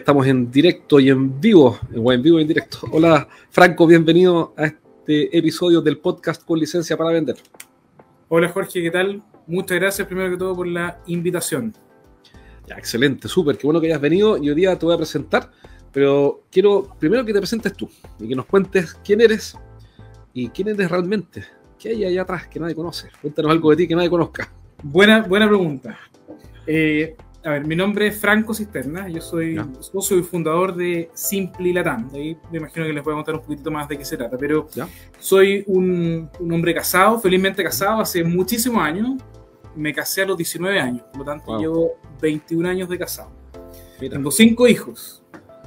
estamos en directo y en vivo, o en vivo y en directo. Hola, Franco, bienvenido a este episodio del podcast con licencia para vender. Hola, Jorge, ¿qué tal? Muchas gracias primero que todo por la invitación. Ya, excelente, súper, qué bueno que hayas venido y hoy día te voy a presentar, pero quiero primero que te presentes tú y que nos cuentes quién eres y quién eres realmente. ¿Qué hay allá atrás que nadie conoce? Cuéntanos algo de ti que nadie conozca. Buena, buena pregunta. Eh, a ver, mi nombre es Franco Cisterna, yo soy Ya. socio y fundador de Simply Latam. De ahí me imagino que les voy a contar un poquitito más de qué se trata, pero Ya. soy un, un hombre casado, felizmente casado hace muchísimos años. Me casé a los 19 años, por lo tanto Wow. llevo 21 años de casado. Mira, Tengo cinco hijos.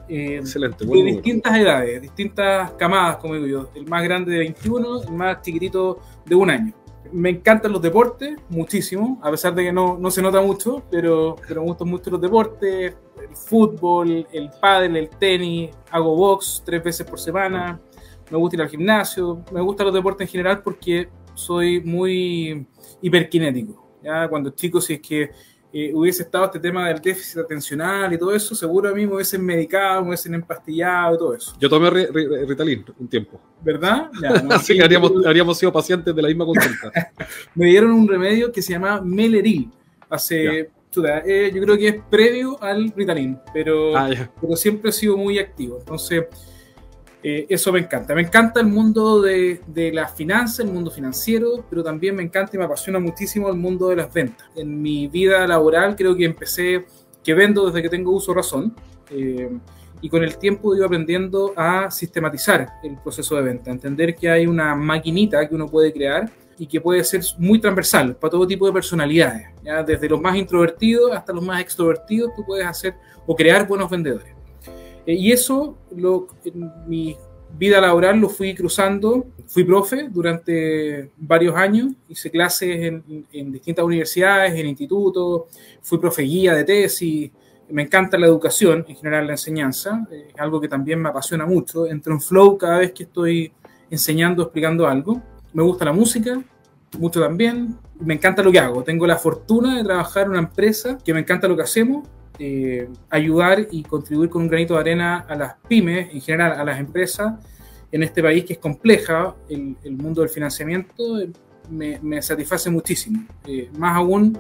eh, excelente, de distintas edades, distintas camadas, como digo yo. El más grande de 21, el más chiquitito de un año. Me encantan los deportes, muchísimo, a pesar de que no, no se nota mucho, pero, pero me gustan mucho los deportes, el fútbol, el pádel, el tenis, hago box tres veces por semana, me gusta ir al gimnasio, me gustan los deportes en general porque soy muy hiperkinético. ¿ya? Cuando chico, si es que eh, hubiese estado este tema del déficit atencional y todo eso, seguro a mí me hubiesen medicado, me hubiesen empastillado y todo eso. Yo tomé Ri- Ri- Ritalin un tiempo, ¿Verdad? Ya, no, así que habríamos, habríamos sido pacientes de la misma consulta. Me dieron un remedio que se llama Meleril. Hace, chuta, eh, yo creo que es previo al Ritalin, pero, Ah, pero siempre he sido muy activo. Entonces, eh, eso me encanta. Me encanta el mundo de, de las finanzas, el mundo financiero, pero también me encanta y me apasiona muchísimo el mundo de las ventas. En mi vida laboral creo que empecé, que vendo desde que tengo uso razón. eh, y con el tiempo ido aprendiendo a sistematizar el proceso de venta, entender que hay una maquinita que uno puede crear y que puede ser muy transversal para todo tipo de personalidades, ¿ya? desde los más introvertidos hasta los más extrovertidos, tú puedes hacer o crear buenos vendedores. Eh, y eso, lo, en mi vida laboral lo fui cruzando, fui profe durante varios años, hice clases en, en distintas universidades, en institutos, fui profe guía de tesis, me encanta la educación, en general la enseñanza, eh, algo que también me apasiona mucho, entro en flow cada vez que estoy enseñando, explicando algo. Me gusta la música, mucho también. Me encanta lo que hago. Tengo la fortuna de trabajar en una empresa que me encanta lo que hacemos. Eh, ayudar y contribuir con un granito de arena a las pymes, en general a las empresas, en este país que es compleja, el, el mundo del financiamiento, eh, me, me satisface muchísimo. Eh, más aún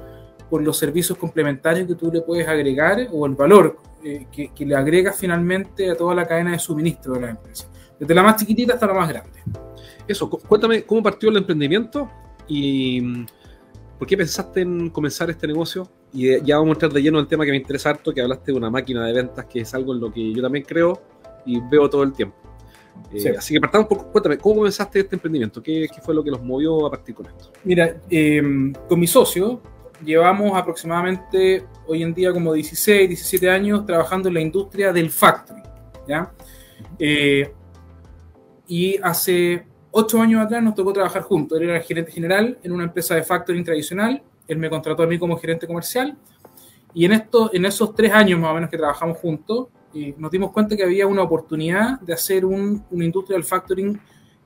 por los servicios complementarios que tú le puedes agregar o el valor eh, que, que le agregas finalmente a toda la cadena de suministro de la empresa. Desde la más chiquitita hasta la más grande. Eso, cu- cuéntame cómo partió el emprendimiento y por qué pensaste en comenzar este negocio. Y eh, ya vamos a entrar de lleno al tema que me interesa harto, que hablaste de una máquina de ventas, que es algo en lo que yo también creo y veo todo el tiempo. Eh, Sí. Así que partamos por, cuéntame, ¿cómo comenzaste este emprendimiento? ¿Qué, qué fue lo que los movió a partir con esto? Mira, eh, con mi socio llevamos aproximadamente hoy en día como 16, 17 años trabajando en la industria del factoring. ¿ya? Eh, y hace 8 años atrás nos tocó trabajar juntos. Él era el gerente general en una empresa de factoring tradicional. Él me contrató a mí como gerente comercial. Y en, esto, en esos tres años más o menos que trabajamos juntos, eh, nos dimos cuenta que había una oportunidad de hacer un, una industria del factoring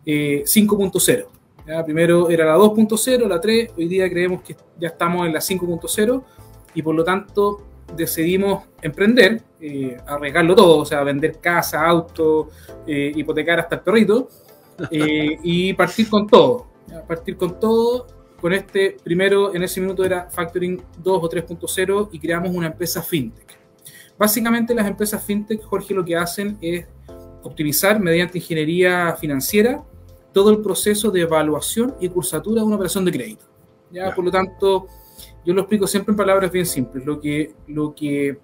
eh, 5.0. ¿ya? Primero era la 2.0, la 3, hoy día creemos que ya estamos en la 5.0 y por lo tanto decidimos emprender, eh, arriesgarlo todo, o sea, vender casa, auto, eh, hipotecar hasta el perrito eh, y partir con todo. ¿ya? Partir con todo, con este primero en ese minuto era Factoring 2 o 3.0 y creamos una empresa fintech. Básicamente las empresas fintech, Jorge, lo que hacen es optimizar mediante ingeniería financiera todo el proceso de evaluación y cursatura de una operación de crédito. ¿ya? Claro. Por lo tanto, yo lo explico siempre en palabras bien simples. Lo que, lo que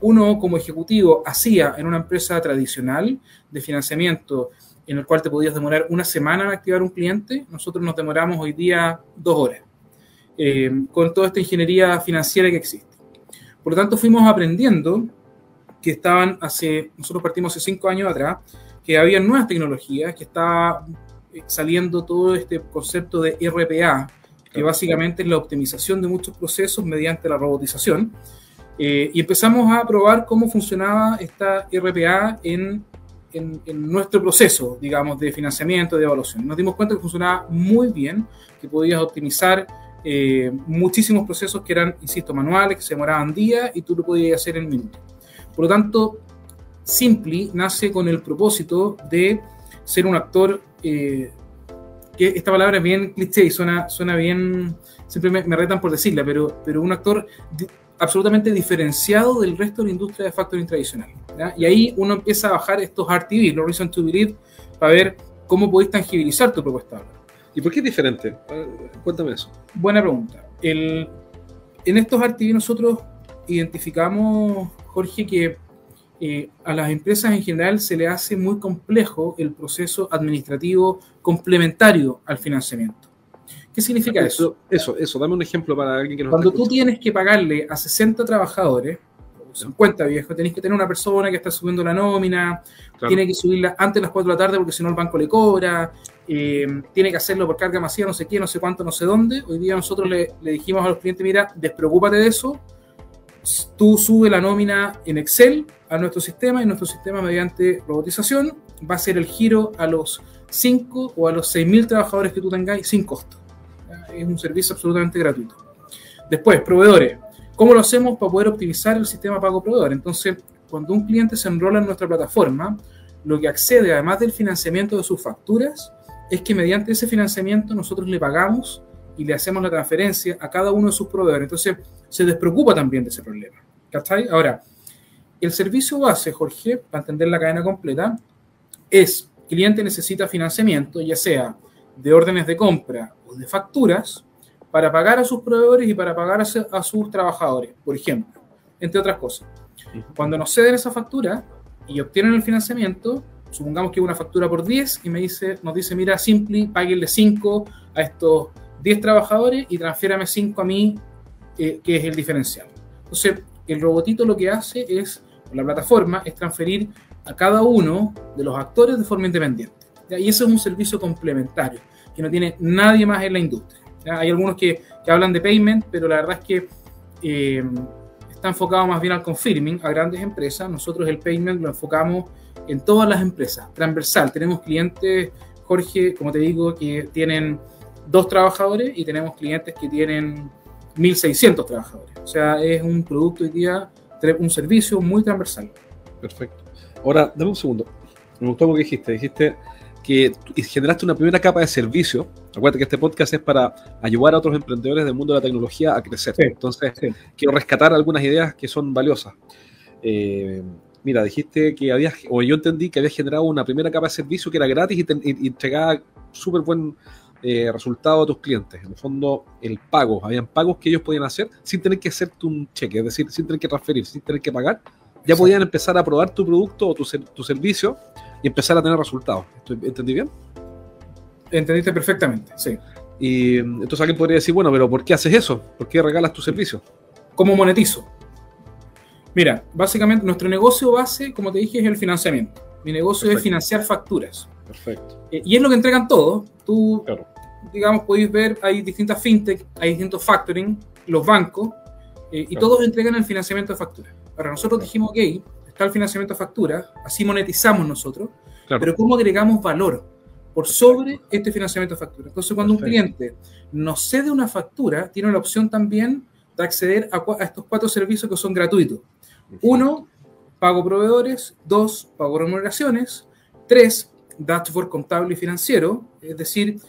uno como ejecutivo hacía en una empresa tradicional de financiamiento en el cual te podías demorar una semana en activar un cliente, nosotros nos demoramos hoy día dos horas eh, con toda esta ingeniería financiera que existe. Por lo tanto, fuimos aprendiendo que estaban hace, nosotros partimos hace cinco años atrás, que había nuevas tecnologías, que estaba eh, saliendo todo este concepto de RPA, que básicamente es la optimización de muchos procesos mediante la robotización. Eh, y empezamos a probar cómo funcionaba esta RPA en, en, nuestro proceso, digamos, de financiamiento, de evaluación. Nos dimos cuenta que funcionaba muy bien, que podías optimizar eh, muchísimos procesos que eran, insisto, manuales, que se demoraban días y tú lo podías hacer en minutos. Por lo tanto, Simply nace con el propósito de ser un actor, eh, que esta palabra es bien cliché y suena, suena bien, siempre me, retan por decirla, pero, pero un actor absolutamente diferenciado del resto de la industria de factoring tradicional. Y ahí uno empieza a bajar estos RTB, los Reason to Believe, para ver cómo podéis tangibilizar tu propuesta. ¿Y por qué es diferente? Cuéntame eso. Buena pregunta. El, en estos RTV nosotros identificamos, Jorge, que eh, a las empresas en general se le hace muy complejo el proceso administrativo complementario al financiamiento. ¿Qué significa eso? Eso, eso, dame un ejemplo para alguien que nos Cuando tú tienes que pagarle a 60 trabajadores, 50 viejo, tenés que tener una persona que está subiendo la nómina, tiene que subirla antes de las 4 de la tarde porque si no el banco le cobra, eh, tiene que hacerlo por carga masiva, no sé qué, no sé cuánto, no sé dónde. Hoy día nosotros le, le dijimos a los clientes, mira, despreocúpate de eso, tú sube la nómina en Excel a nuestro sistema y nuestro sistema mediante robotización va a hacer el giro a los 5 o a los 6.000 trabajadores que tú tengáis sin costo. Es un servicio absolutamente gratuito. Después, proveedores. ¿Cómo lo hacemos para poder optimizar el sistema pago proveedor? Entonces, cuando un cliente se enrola en nuestra plataforma, lo que accede, además del financiamiento de sus facturas, es que mediante ese financiamiento nosotros le pagamos y le hacemos la transferencia a cada uno de sus proveedores. Entonces, se despreocupa también de ese problema. ¿Cachai? Ahora, el servicio base, Jorge, para entender la cadena completa, es cliente necesita financiamiento, ya sea de órdenes de compra de facturas, para pagar a sus proveedores y para pagar a, sus trabajadores, por ejemplo, entre otras cosas. Cuando nos ceden esa factura y obtienen el financiamiento, supongamos que una factura por 10 y me dice, nos dice, mira, Simply, páguenle 5 a estos 10 trabajadores y transfiérame 5 a mí, eh, que es el diferencial. Entonces, el robotito lo que hace es, la plataforma, es transferir a cada uno de los actores de forma independiente. Y eso es un servicio complementario, que no tiene nadie más en la industria. Hay algunos que, que, hablan de payment, pero la verdad es que eh, está enfocado más bien al confirming, a grandes empresas. Nosotros el payment lo enfocamos en todas las empresas, transversal. Tenemos clientes, Jorge, como te digo, que tienen dos trabajadores y tenemos clientes que tienen 1.600 trabajadores. O sea, es un producto hoy día, un servicio muy transversal. Perfecto. Ahora, dame un segundo. Me gustó lo que dijiste. Dijiste que generaste una primera capa de servicio. Acuérdate que este podcast es para ayudar a otros emprendedores del mundo de la tecnología a crecer. Entonces, quiero rescatar algunas ideas que son valiosas. Eh, mira, dijiste que habías, o yo entendí que habías generado una primera capa de servicio que era gratis y, te, y entregaba súper buen eh, resultado a tus clientes. En el fondo, el pago. Habían pagos que ellos podían hacer sin tener que hacerte un cheque, es decir, sin tener que transferir, sin tener que pagar. Ya podían empezar a probar tu producto o tu, tu servicio y empezar a tener resultados. ¿Entendí bien? Entendiste perfectamente, sí. Y entonces alguien podría decir, bueno, pero ¿por qué haces eso? ¿Por qué regalas tu servicio? ¿Cómo monetizo? Mira, básicamente nuestro negocio base, como te dije, es el financiamiento. Mi negocio es financiar facturas. Perfecto. Eh, y es lo que entregan todos. Tú, digamos, podéis ver, hay distintas fintech, hay distintos factoring, los bancos, eh, y todos entregan el financiamiento de factura. Ahora, nosotros dijimos, ok, está el financiamiento de factura, así monetizamos nosotros, pero ¿cómo agregamos valor por sobre este financiamiento de factura? Entonces, cuando un cliente nos cede una factura, tiene la opción también de acceder a, a estos cuatro servicios que son gratuitos. Uno, pago proveedores. Dos, pago remuneraciones. Tres, dashboard contable y financiero, es decir,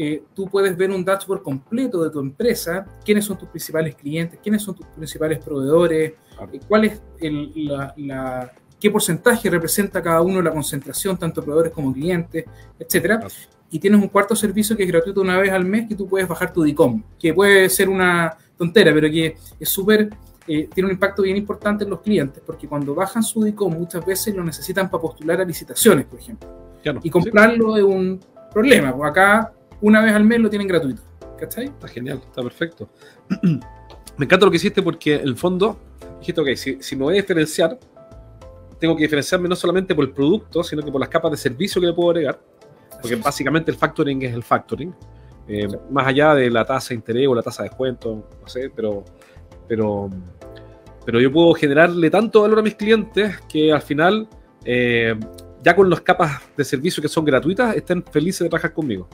eh, tú puedes ver un dashboard completo de tu empresa, quiénes son tus principales clientes, quiénes son tus principales proveedores, eh, cuál es el, la, qué porcentaje representa cada uno la concentración, tanto proveedores como clientes, etcétera. Y tienes un cuarto servicio que es gratuito una vez al mes que tú puedes bajar tu DICOM, que puede ser una tontera, pero que es súper eh, tiene un impacto bien importante en los clientes, porque cuando bajan su DICOM muchas veces lo necesitan para postular a licitaciones, por ejemplo y comprarlo es un problema. Pues acá una vez al mes lo tienen gratuito. ¿Cachai? Está genial, está perfecto. me encanta lo que hiciste porque en el fondo dijiste, ok, si, me voy a diferenciar, tengo que diferenciarme no solamente por el producto, sino que por las capas de servicio que le puedo agregar, porque básicamente el factoring es el factoring, eh, más allá de la tasa de interés o la tasa de descuento, no sé, pero, pero, pero yo puedo generarle tanto valor a mis clientes que al final, eh, ya con las capas de servicio que son gratuitas, estén felices de trabajar conmigo.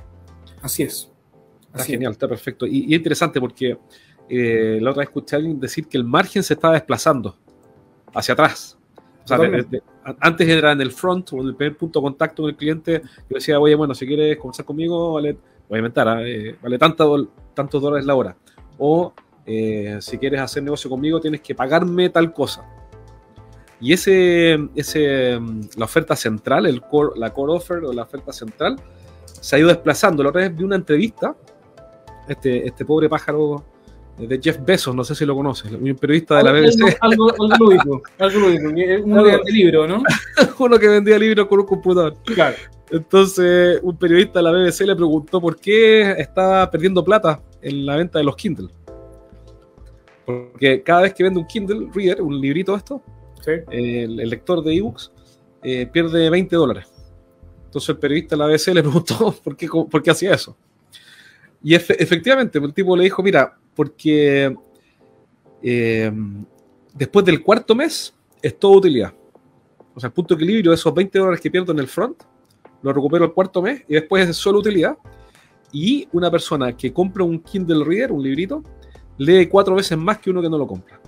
Así es. Está genial, está perfecto. Y, y, es interesante porque eh, la otra vez escuché a alguien decir que el margen se estaba desplazando hacia atrás. O sea, de, de, antes era en el front o en el primer punto de contacto con el cliente. Yo decía, oye, bueno, si quieres conversar conmigo, vale, voy a inventar, ¿eh? vale tanto, tantos dólares la hora. O eh, si quieres hacer negocio conmigo, tienes que pagarme tal cosa. Y ese, ese, la oferta central, el core, la core offer o la oferta central, se ha ido desplazando. La otra vez vi una entrevista, este, este pobre pájaro de Jeff Bezos, no sé si lo conoces, un periodista de la BBC. Algo, algo lúdico, algo lúdico, uno de libro, ¿no? uno que vendía libros con un computador. Claro. Entonces, un periodista de la BBC le preguntó por qué estaba perdiendo plata en la venta de los Kindle. Porque cada vez que vende un Kindle Reader, un librito esto, sí. el, el, lector de ebooks, eh, pierde 20 dólares. Entonces el periodista de la BBC le preguntó por qué, por qué hacía eso. Y efe, efectivamente, el tipo le dijo, mira, porque eh, después del cuarto mes es toda utilidad. O sea, el punto de equilibrio de esos 20 dólares que pierdo en el front, lo recupero el cuarto mes y después es solo utilidad. Y una persona que compra un Kindle Reader, un librito, lee cuatro veces más que uno que no lo compra.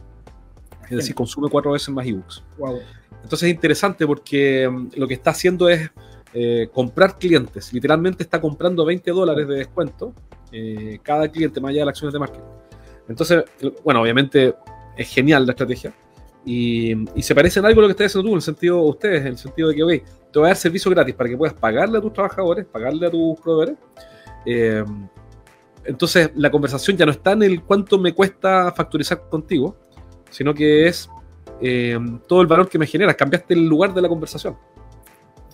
Es decir, consume cuatro veces más ebooks. Wow. Entonces es interesante porque lo que está haciendo es eh, comprar clientes. Literalmente está comprando 20 dólares de descuento eh, cada cliente, más allá de las acciones de marketing. Entonces, bueno, obviamente es genial la estrategia. Y, se parece en algo a lo que estás haciendo tú, en el sentido, ustedes, en el sentido de que, te voy a dar servicio gratis para que puedas pagarle a tus trabajadores, pagarle a tus proveedores. Eh, entonces, la conversación ya no está en el cuánto me cuesta factorizar contigo, sino que es todo el valor que me generas. Cambiaste el lugar de la conversación.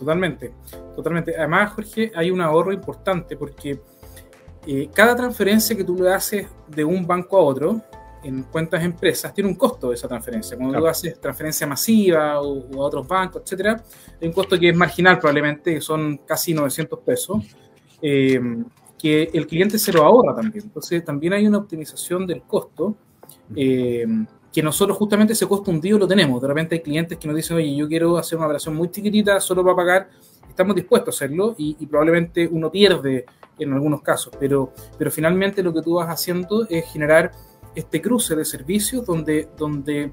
Totalmente, totalmente. Además, Jorge, hay un ahorro importante porque eh, cada transferencia que tú le haces de un banco a otro en cuentas empresas tiene un costo de esa transferencia. Cuando claro. tú haces transferencia masiva o, o, a otros bancos, etcétera, hay un costo que es marginal probablemente, que son casi 900 pesos, eh, que el cliente se lo ahorra también. Entonces, también hay una optimización del costo. Eh, que nosotros justamente ese costo hundido lo tenemos. De repente hay clientes que nos dicen, oye, yo quiero hacer una operación muy chiquitita solo para pagar. Estamos dispuestos a hacerlo y, y, probablemente uno pierde en algunos casos, pero, pero finalmente lo que tú vas haciendo es generar este cruce de servicios donde, donde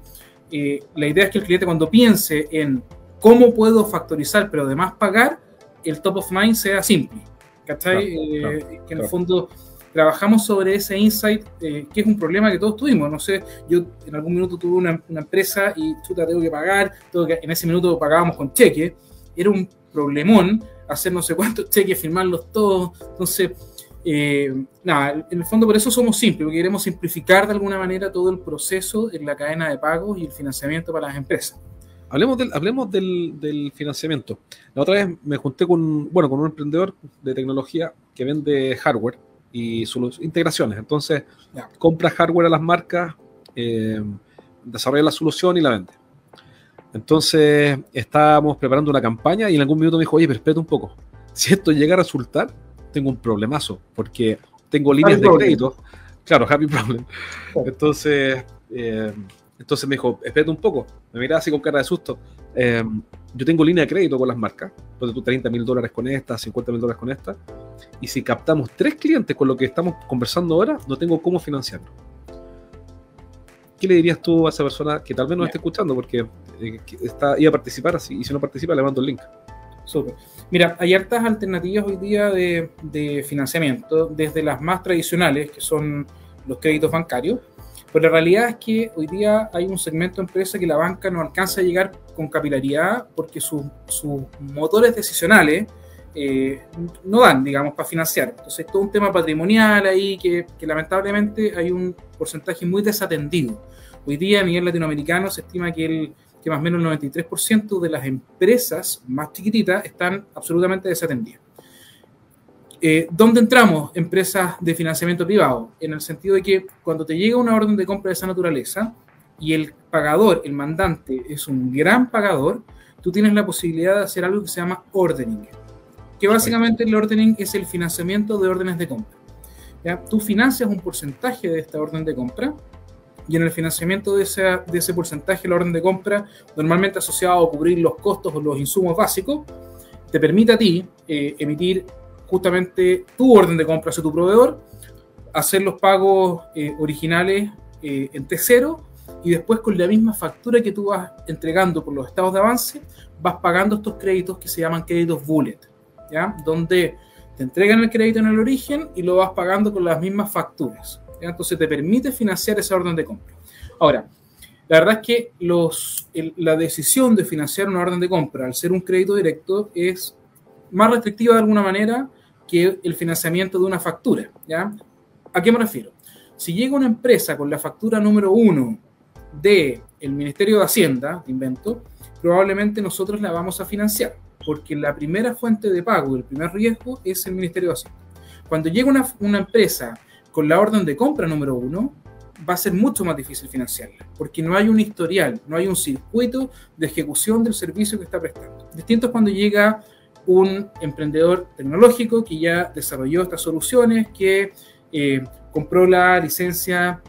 eh, la idea es que el cliente cuando piense en cómo puedo factorizar, pero además pagar, el top of mind sea simple. ¿Cachai? Claro, eh, claro, que en claro. el fondo trabajamos sobre ese insight, eh, que es un problema que todos tuvimos. No sé, yo en algún minuto tuve una, empresa y chuta, tengo que pagar, tengo que, en ese minuto pagábamos con cheque, era un problemón hacer no sé cuántos cheques, firmarlos todos. Entonces, eh, nada, en el fondo por eso somos simples, porque queremos simplificar de alguna manera todo el proceso en la cadena de pagos y el financiamiento para las empresas. Hablemos del, hablemos del, del, financiamiento. La otra vez me junté con, bueno, con un emprendedor de tecnología que vende hardware y sus integraciones. Entonces, yeah. compra hardware a las marcas, eh, desarrolla la solución y la vende. Entonces, estábamos preparando una campaña y en algún minuto me dijo, oye, pero espérate un poco. Si esto llega a resultar, tengo un problemazo, porque tengo líneas happy de problem. crédito. Claro, happy problem. Entonces, eh, entonces me dijo, espérate un poco. Me miraba así con cara de susto. Eh, yo tengo línea de crédito con las marcas, pues tú 30 mil dólares con esta, 50 mil dólares con esta, y si captamos tres clientes con lo que estamos conversando ahora, no tengo cómo financiarlo. ¿Qué le dirías tú a esa persona que tal vez no esté escuchando? Porque eh, está, iba a participar así, y si no participa, le mando el link. Súper. Mira, hay hartas alternativas hoy día de, de, financiamiento, desde las más tradicionales, que son los créditos bancarios, pero la realidad es que hoy día hay un segmento de empresa que la banca no alcanza a llegar con capilaridad porque sus, motores decisionales eh, no dan, digamos, para financiar. Entonces, todo un tema patrimonial ahí que, que, lamentablemente hay un porcentaje muy desatendido. Hoy día a nivel latinoamericano se estima que, el, que más o menos el 93% de las empresas más chiquititas están absolutamente desatendidas. Eh, ¿Dónde entramos empresas de financiamiento privado? En el sentido de que cuando te llega una orden de compra de esa naturaleza y el pagador, el mandante, es un gran pagador, tú tienes la posibilidad de hacer algo que se llama ordering, que básicamente el ordering es el financiamiento de órdenes de compra. ¿ya? Tú financias un porcentaje de esta orden de compra y en el financiamiento de ese, de ese porcentaje, la orden de compra, normalmente asociado a cubrir los costos o los insumos básicos, te permite a ti eh, emitir justamente tu orden de compra hacia tu proveedor, hacer los pagos eh, originales eh, en T0 y después con la misma factura que tú vas entregando por los estados de avance, vas pagando estos créditos que se llaman créditos bullet, ¿ya? Donde te entregan el crédito en el origen y lo vas pagando con las mismas facturas. Entonces te permite financiar esa orden de compra. Ahora, la verdad es que los, la decisión de financiar una orden de compra al ser un crédito directo es más restrictiva de alguna manera que el financiamiento de una factura. ¿ya? ¿A qué me refiero? Si llega una empresa con la factura número uno del el Ministerio de Hacienda, invento, probablemente nosotros la vamos a financiar, porque la primera fuente de pago, el primer riesgo es el Ministerio de Hacienda. Cuando llega una, una empresa con la orden de compra número uno, va a ser mucho más difícil financiarla, porque no hay un historial, no hay un circuito de ejecución del servicio que está prestando. Distinto es cuando llega un emprendedor tecnológico que ya desarrolló estas soluciones, que eh, compró la licencia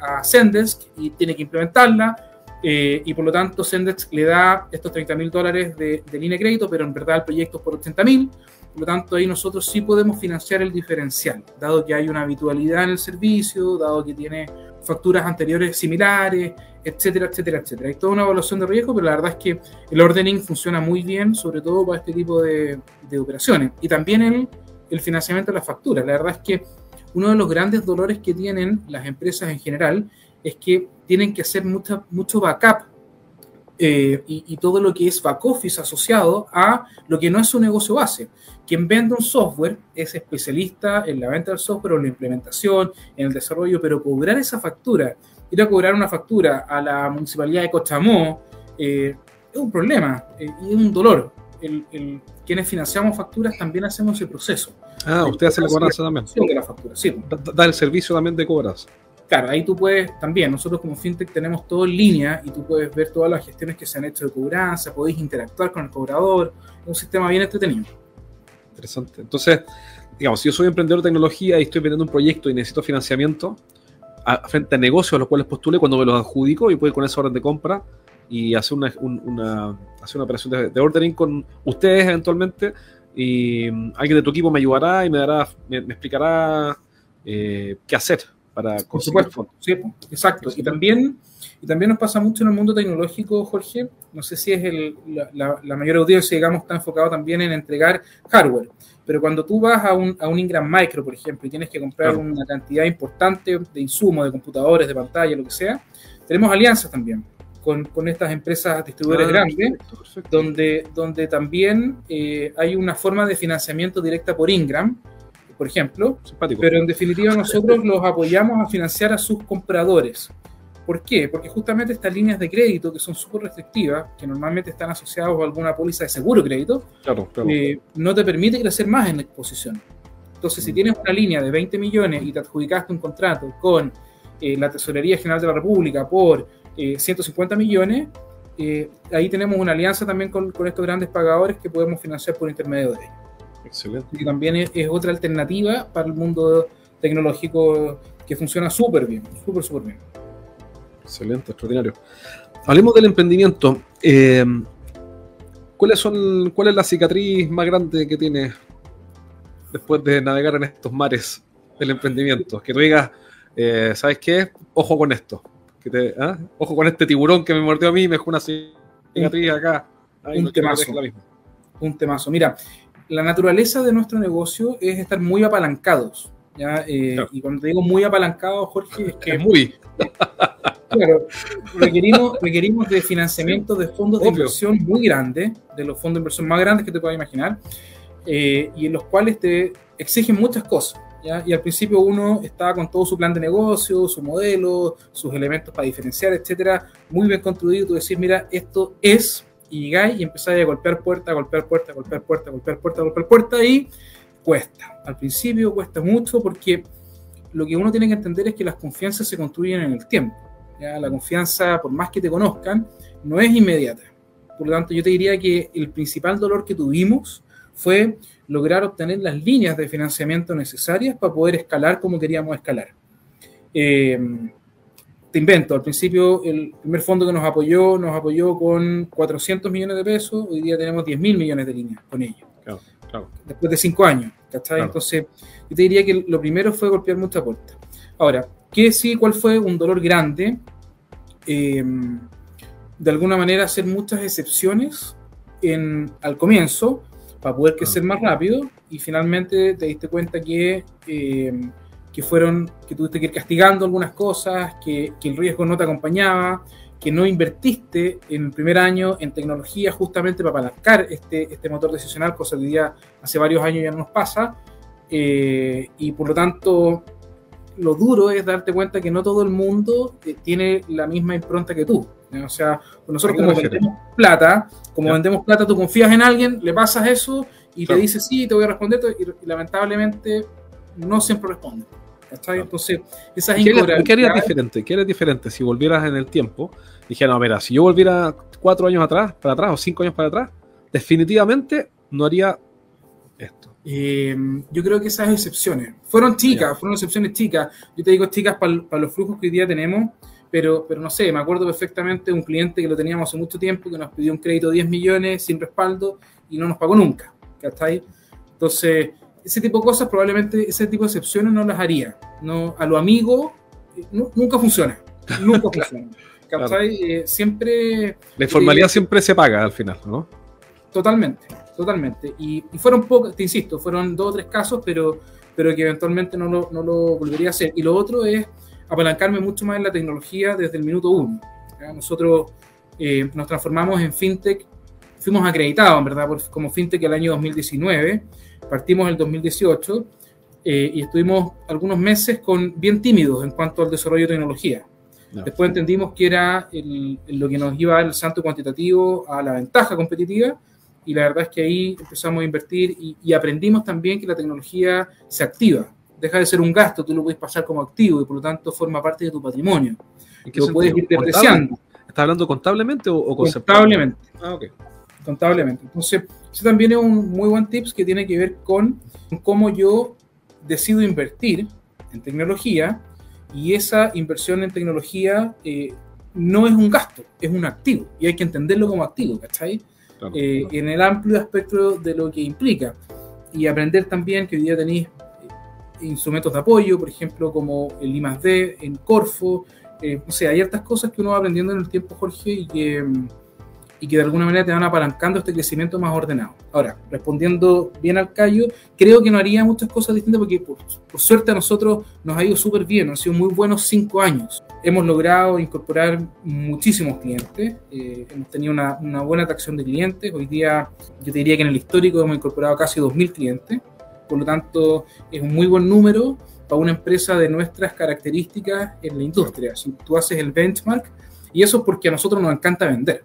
a Sendesk y tiene que implementarla, eh, y por lo tanto Sendesk le da estos 30 mil dólares de, línea de crédito, pero en verdad el proyecto es por 80 mil, por lo tanto, ahí nosotros sí podemos financiar el diferencial, dado que hay una habitualidad en el servicio, dado que tiene facturas anteriores similares, etcétera, etcétera, etcétera. Hay toda una evaluación de riesgo, pero la verdad es que el ordening funciona muy bien, sobre todo para este tipo de, operaciones. Y también el financiamiento de las facturas. La verdad es que uno de los grandes dolores que tienen las empresas en general es que tienen que hacer mucha, mucho backup eh, y, y, todo lo que es back office asociado a lo que no es su negocio base. Quien vende un software es especialista en la venta del software o en la implementación, en el desarrollo, pero cobrar esa factura, ir a cobrar una factura a la municipalidad de Cochamó, eh, es un problema eh, y es un dolor. El, el, quienes financiamos facturas también hacemos ese proceso. Ah, usted hace la cobranza también. De la factura, sí. Da, da, el servicio también de cobras. Claro, ahí tú puedes también, nosotros como FinTech tenemos todo en línea y tú puedes ver todas las gestiones que se han hecho de cobranza, podéis interactuar con el cobrador, un sistema bien entretenido. Interesante. Entonces, digamos, si yo soy emprendedor de tecnología y estoy vendiendo un proyecto y necesito financiamiento, frente a negocios a los cuales postule, cuando me los adjudico, y puedo ir con esa orden de compra y hacer una, un, una, operación de, de, ordering con ustedes eventualmente, y alguien de tu equipo me ayudará y me dará, me, me explicará eh, qué hacer para Por supuesto, fondos. Sí, exacto. Y también, y también nos pasa mucho en el mundo tecnológico, Jorge. No sé si es el, la, la, la, mayor audiencia, digamos, está enfocado también en entregar hardware. Pero cuando tú vas a un, a un Ingram Micro, por ejemplo, y tienes que comprar claro. una cantidad importante de insumos, de computadores, de pantalla, lo que sea, tenemos alianzas también. Con, con, estas empresas distribuidores ah, grandes, perfecto, perfecto. Donde, donde también eh, hay una forma de financiamiento directa por Ingram, por ejemplo, Simpático. pero en definitiva nosotros los apoyamos a financiar a sus compradores. ¿Por qué? Porque justamente estas líneas de crédito que son súper restrictivas, que normalmente están asociadas a alguna póliza de seguro crédito, claro, claro. Eh, no te permite crecer más en la exposición. Entonces, si tienes una línea de 20 millones y te adjudicaste un contrato con eh, la Tesorería General de la República por eh, 150 millones, eh, ahí tenemos una alianza también con, con estos grandes pagadores que podemos financiar por intermedio de ellos. Excelente. Y también es, es, otra alternativa para el mundo tecnológico que funciona súper bien, súper, súper bien. Excelente, extraordinario. Hablemos del emprendimiento. Eh, ¿cuáles son, ¿Cuál es la cicatriz más grande que tienes después de navegar en estos mares del emprendimiento? Que tú digas, eh, ¿sabes qué? Ojo con esto. Que te, ¿eh? Ojo con este tiburón que me mordió a mí y me dejó una cicatriz acá. Ay, un, no temazo, un temazo. Mira, la naturaleza de nuestro negocio es estar muy apalancados. ¿ya? Eh, claro. Y cuando te digo muy apalancados, Jorge, es que... Es muy. Claro, requerimos, requerimos de financiamiento de fondos de Obvio. inversión muy grandes, de los fondos de inversión más grandes que te puedas imaginar, eh, y en los cuales te exigen muchas cosas. ¿ya? Y al principio uno estaba con todo su plan de negocio, su modelo, sus elementos para diferenciar, etcétera, muy bien construido. Tú decís, mira, esto es y llegáis y empezáis a golpear puerta, golpear puerta, golpear puerta, golpear puerta, golpear puerta y cuesta. Al principio cuesta mucho porque lo que uno tiene que entender es que las confianzas se construyen en el tiempo. ¿ya? La confianza, por más que te conozcan, no es inmediata. por lo tanto yo te diría que el principal dolor que tuvimos fue lograr obtener las líneas de financiamiento necesarias para poder escalar como queríamos escalar. Eh, te invento, al principio el primer fondo que nos apoyó nos apoyó con 400 millones de pesos, hoy día tenemos 10 mil millones de líneas con ellos. Claro, claro. Después de cinco años, Entonces, yo te diría que lo primero fue golpear mucha puerta. Ahora, ¿qué sí, cuál fue un dolor grande? Eh, de alguna manera hacer muchas excepciones en, al comienzo para poder crecer más rápido y finalmente te diste cuenta que eh, que fueron, que tuviste que ir castigando algunas cosas, que, que, el riesgo no te acompañaba, que no invertiste en el primer año en tecnología justamente para apalancar este, este motor decisional, cosa que ya hace varios años ya no nos pasa, eh, y por lo tanto lo duro es darte cuenta que no todo el mundo eh, tiene la misma impronta que tú. O sea, nosotros como vendemos plata, como vendemos plata, tú confías en alguien, le pasas eso y te dice sí, te voy a responder, y lamentablemente no siempre responde. Entonces, esas ¿Qué, ¿Qué harías diferente? ¿Qué harías diferente si volvieras en el tiempo? Dije, no, mira, si yo volviera cuatro años atrás, para atrás, o cinco años para atrás, definitivamente no haría esto. Eh, yo creo que esas excepciones fueron chicas, fueron excepciones chicas. Yo te digo chicas para los flujos que hoy día tenemos, pero, pero no sé, me acuerdo perfectamente de un cliente que lo teníamos hace mucho tiempo, que nos pidió un crédito de 10 millones sin respaldo y no nos pagó nunca. ¿Cachai? Entonces, ese tipo de cosas, probablemente ese tipo de excepciones no las haría. No, a lo amigo eh, nunca funciona. Nunca funciona. Eh, siempre. La informalidad eh, siempre se paga al final, ¿no? Totalmente, totalmente. Y, fueron pocos, te insisto, fueron dos o tres casos, pero, pero que eventualmente no lo, no lo volvería a hacer. Y lo otro es apalancarme mucho más en la tecnología desde el minuto uno. Nosotros nos transformamos en fintech, fuimos acreditados, en verdad, como fintech el año 2019 Partimos el 2018 eh, y estuvimos algunos meses con, bien tímidos en cuanto al desarrollo de tecnología. Después entendimos que era lo que nos iba el santo cuantitativo a la ventaja competitiva y la verdad es que ahí empezamos a invertir y, aprendimos también que la tecnología se activa. Deja de ser un gasto, tú lo puedes pasar como activo y por lo tanto forma parte de tu patrimonio. que lo puedes ir depreciando. ¿Estás hablando contablemente o, o conceptualmente? Contablemente. Ah, okay. Contablemente. Entonces, eso también es un muy buen tips que tiene que ver con cómo yo decido invertir en tecnología y esa inversión en tecnología eh, no es un gasto, es un activo y hay que entenderlo como activo, ¿cachai? Eh, en el amplio aspecto de lo que implica y aprender también que hoy día tenéis eh, instrumentos de apoyo, por ejemplo, como el I+D en Corfo, o sea, hay ciertas cosas que uno va aprendiendo en el tiempo, Jorge, y que mm, y que de alguna manera te van apalancando este crecimiento más ordenado. Ahora, respondiendo bien al callo, creo que no haría muchas cosas distintas porque por, suerte a nosotros nos ha ido súper bien, han sido muy buenos cinco años. Hemos logrado incorporar muchísimos clientes, eh, hemos tenido una, una, buena atracción de clientes, hoy día yo te diría que en el histórico hemos incorporado casi 2.000 clientes, por lo tanto es un muy buen número para una empresa de nuestras características en la industria. Si tú haces el benchmark, y eso es porque a nosotros nos encanta vender.